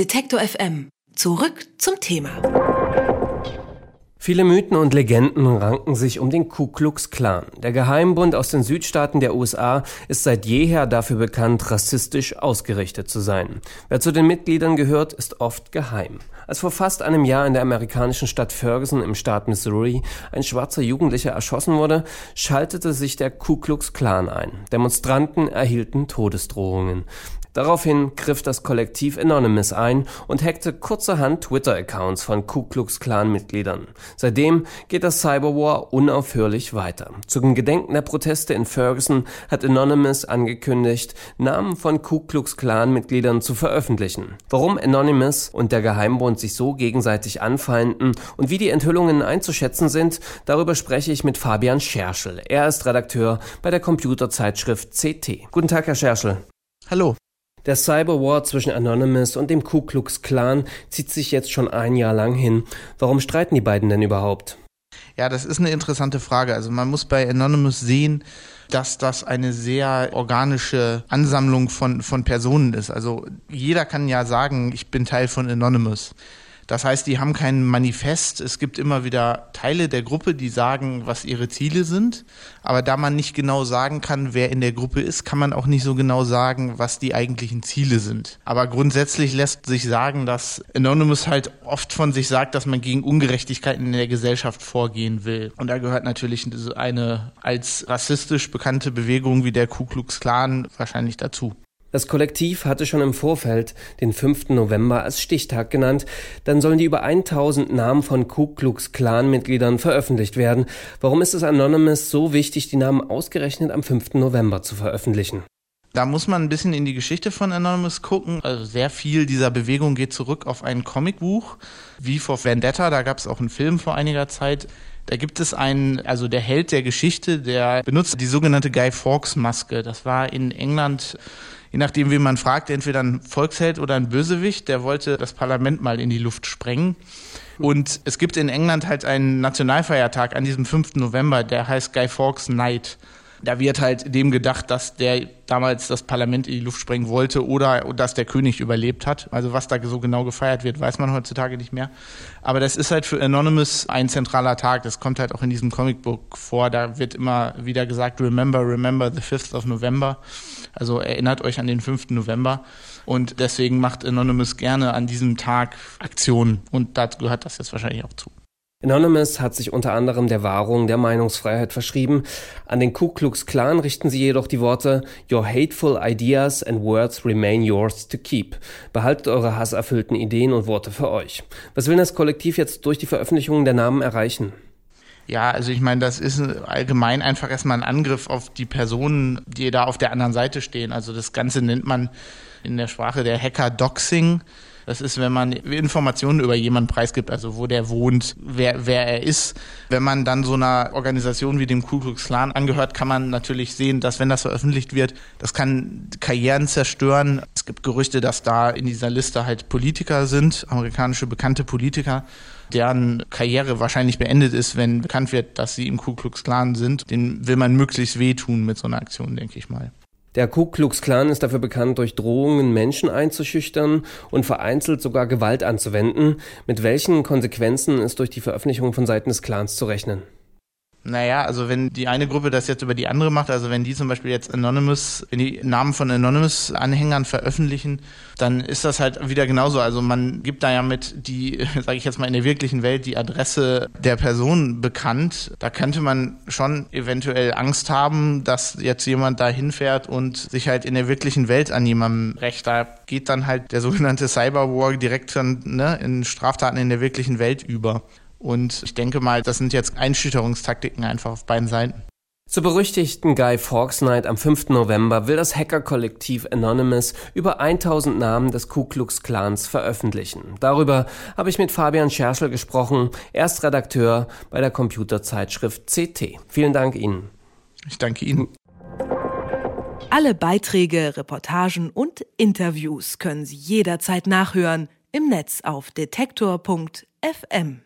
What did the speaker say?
Detektor FM. Zurück zum Thema. Viele Mythen und Legenden ranken sich um den Ku Klux Klan. Der Geheimbund aus den Südstaaten der USA ist seit jeher dafür bekannt, rassistisch ausgerichtet zu sein. Wer zu den Mitgliedern gehört, ist oft geheim. Als vor fast einem Jahr in der amerikanischen Stadt Ferguson im Staat Missouri ein schwarzer Jugendlicher erschossen wurde, schaltete sich der Ku Klux Klan ein. Demonstranten erhielten Todesdrohungen. Daraufhin griff das Kollektiv Anonymous ein und hackte kurzerhand Twitter-Accounts von Ku Klux Klan-Mitgliedern. Seitdem geht das Cyberwar unaufhörlich weiter. Zum Gedenken der Proteste in Ferguson hat Anonymous angekündigt, Namen von Ku Klux Klan-Mitgliedern zu veröffentlichen. Warum Anonymous und der Geheimbund sich so gegenseitig anfeinden und wie die Enthüllungen einzuschätzen sind, darüber spreche ich mit Fabian Scherschel. Er ist Redakteur bei der Computerzeitschrift CT. Guten Tag, Herr Scherschel. Hallo. Der Cyberwar zwischen Anonymous und dem Ku Klux Klan zieht sich jetzt schon ein Jahr lang hin. Warum streiten die beiden denn überhaupt? Ja, das ist eine interessante Frage. Also man muss bei Anonymous sehen, dass das eine sehr organische Ansammlung von, von Personen ist. Also jeder kann ja sagen, ich bin Teil von Anonymous. Das heißt, die haben kein Manifest. Es gibt immer wieder Teile der Gruppe, die sagen, was ihre Ziele sind. Aber da man nicht genau sagen kann, wer in der Gruppe ist, kann man auch nicht so genau sagen, was die eigentlichen Ziele sind. Aber grundsätzlich lässt sich sagen, dass Anonymous halt oft von sich sagt, dass man gegen Ungerechtigkeiten in der Gesellschaft vorgehen will. Und da gehört natürlich eine als rassistisch bekannte Bewegung wie der Ku Klux Klan wahrscheinlich dazu. Das Kollektiv hatte schon im Vorfeld den 5. November als Stichtag genannt. Dann sollen die über 1000 Namen von Ku Klux Klan Mitgliedern veröffentlicht werden. Warum ist es Anonymous so wichtig, die Namen ausgerechnet am 5. November zu veröffentlichen? Da muss man ein bisschen in die Geschichte von Anonymous gucken. Also sehr viel dieser Bewegung geht zurück auf ein Comicbuch, wie for Vendetta. Da gab es auch einen Film vor einiger Zeit. Da gibt es einen, also der Held der Geschichte, der benutzt die sogenannte Guy Fawkes Maske. Das war in England je nachdem, wie man fragt, entweder ein Volksheld oder ein Bösewicht, der wollte das Parlament mal in die Luft sprengen. Und es gibt in England halt einen Nationalfeiertag an diesem 5. November, der heißt Guy Fawkes Night. Da wird halt dem gedacht, dass der damals das Parlament in die Luft sprengen wollte oder dass der König überlebt hat. Also was da so genau gefeiert wird, weiß man heutzutage nicht mehr. Aber das ist halt für Anonymous ein zentraler Tag. Das kommt halt auch in diesem Comicbook vor. Da wird immer wieder gesagt, remember, remember the 5th of November. Also erinnert euch an den 5. November. Und deswegen macht Anonymous gerne an diesem Tag Aktionen. Und dazu gehört das jetzt wahrscheinlich auch zu. Anonymous hat sich unter anderem der Wahrung der Meinungsfreiheit verschrieben. An den Ku Klux Klan richten sie jedoch die Worte Your hateful ideas and words remain yours to keep. Behaltet eure hasserfüllten Ideen und Worte für euch. Was will das Kollektiv jetzt durch die Veröffentlichung der Namen erreichen? Ja, also ich meine, das ist allgemein einfach erstmal ein Angriff auf die Personen, die da auf der anderen Seite stehen. Also das Ganze nennt man in der Sprache der Hacker Doxing. Das ist, wenn man Informationen über jemanden preisgibt, also wo der wohnt, wer, wer er ist. Wenn man dann so einer Organisation wie dem Ku Klux Klan angehört, kann man natürlich sehen, dass wenn das veröffentlicht wird, das kann Karrieren zerstören. Es gibt Gerüchte, dass da in dieser Liste halt Politiker sind, amerikanische bekannte Politiker, deren Karriere wahrscheinlich beendet ist, wenn bekannt wird, dass sie im Ku Klux Klan sind. Den will man möglichst wehtun mit so einer Aktion, denke ich mal. Der Ku Klux Klan ist dafür bekannt, durch Drohungen Menschen einzuschüchtern und vereinzelt sogar Gewalt anzuwenden. Mit welchen Konsequenzen ist durch die Veröffentlichung von Seiten des Clans zu rechnen? Naja, also wenn die eine Gruppe das jetzt über die andere macht, also wenn die zum Beispiel jetzt Anonymous, wenn die Namen von Anonymous-Anhängern veröffentlichen, dann ist das halt wieder genauso. Also man gibt da ja mit die, sage ich jetzt mal in der wirklichen Welt, die Adresse der Person bekannt. Da könnte man schon eventuell Angst haben, dass jetzt jemand da hinfährt und sich halt in der wirklichen Welt an jemandem rächt. Da geht dann halt der sogenannte Cyberwar direkt dann, ne, in Straftaten in der wirklichen Welt über. Und ich denke mal, das sind jetzt Einschüchterungstaktiken einfach auf beiden Seiten. Zur berüchtigten Guy Fawkes Night am 5. November will das Hackerkollektiv Anonymous über 1000 Namen des Ku Klux Klans veröffentlichen. Darüber habe ich mit Fabian Scherschel gesprochen, Erstredakteur bei der Computerzeitschrift CT. Vielen Dank Ihnen. Ich danke Ihnen. Alle Beiträge, Reportagen und Interviews können Sie jederzeit nachhören im Netz auf detektor.fm.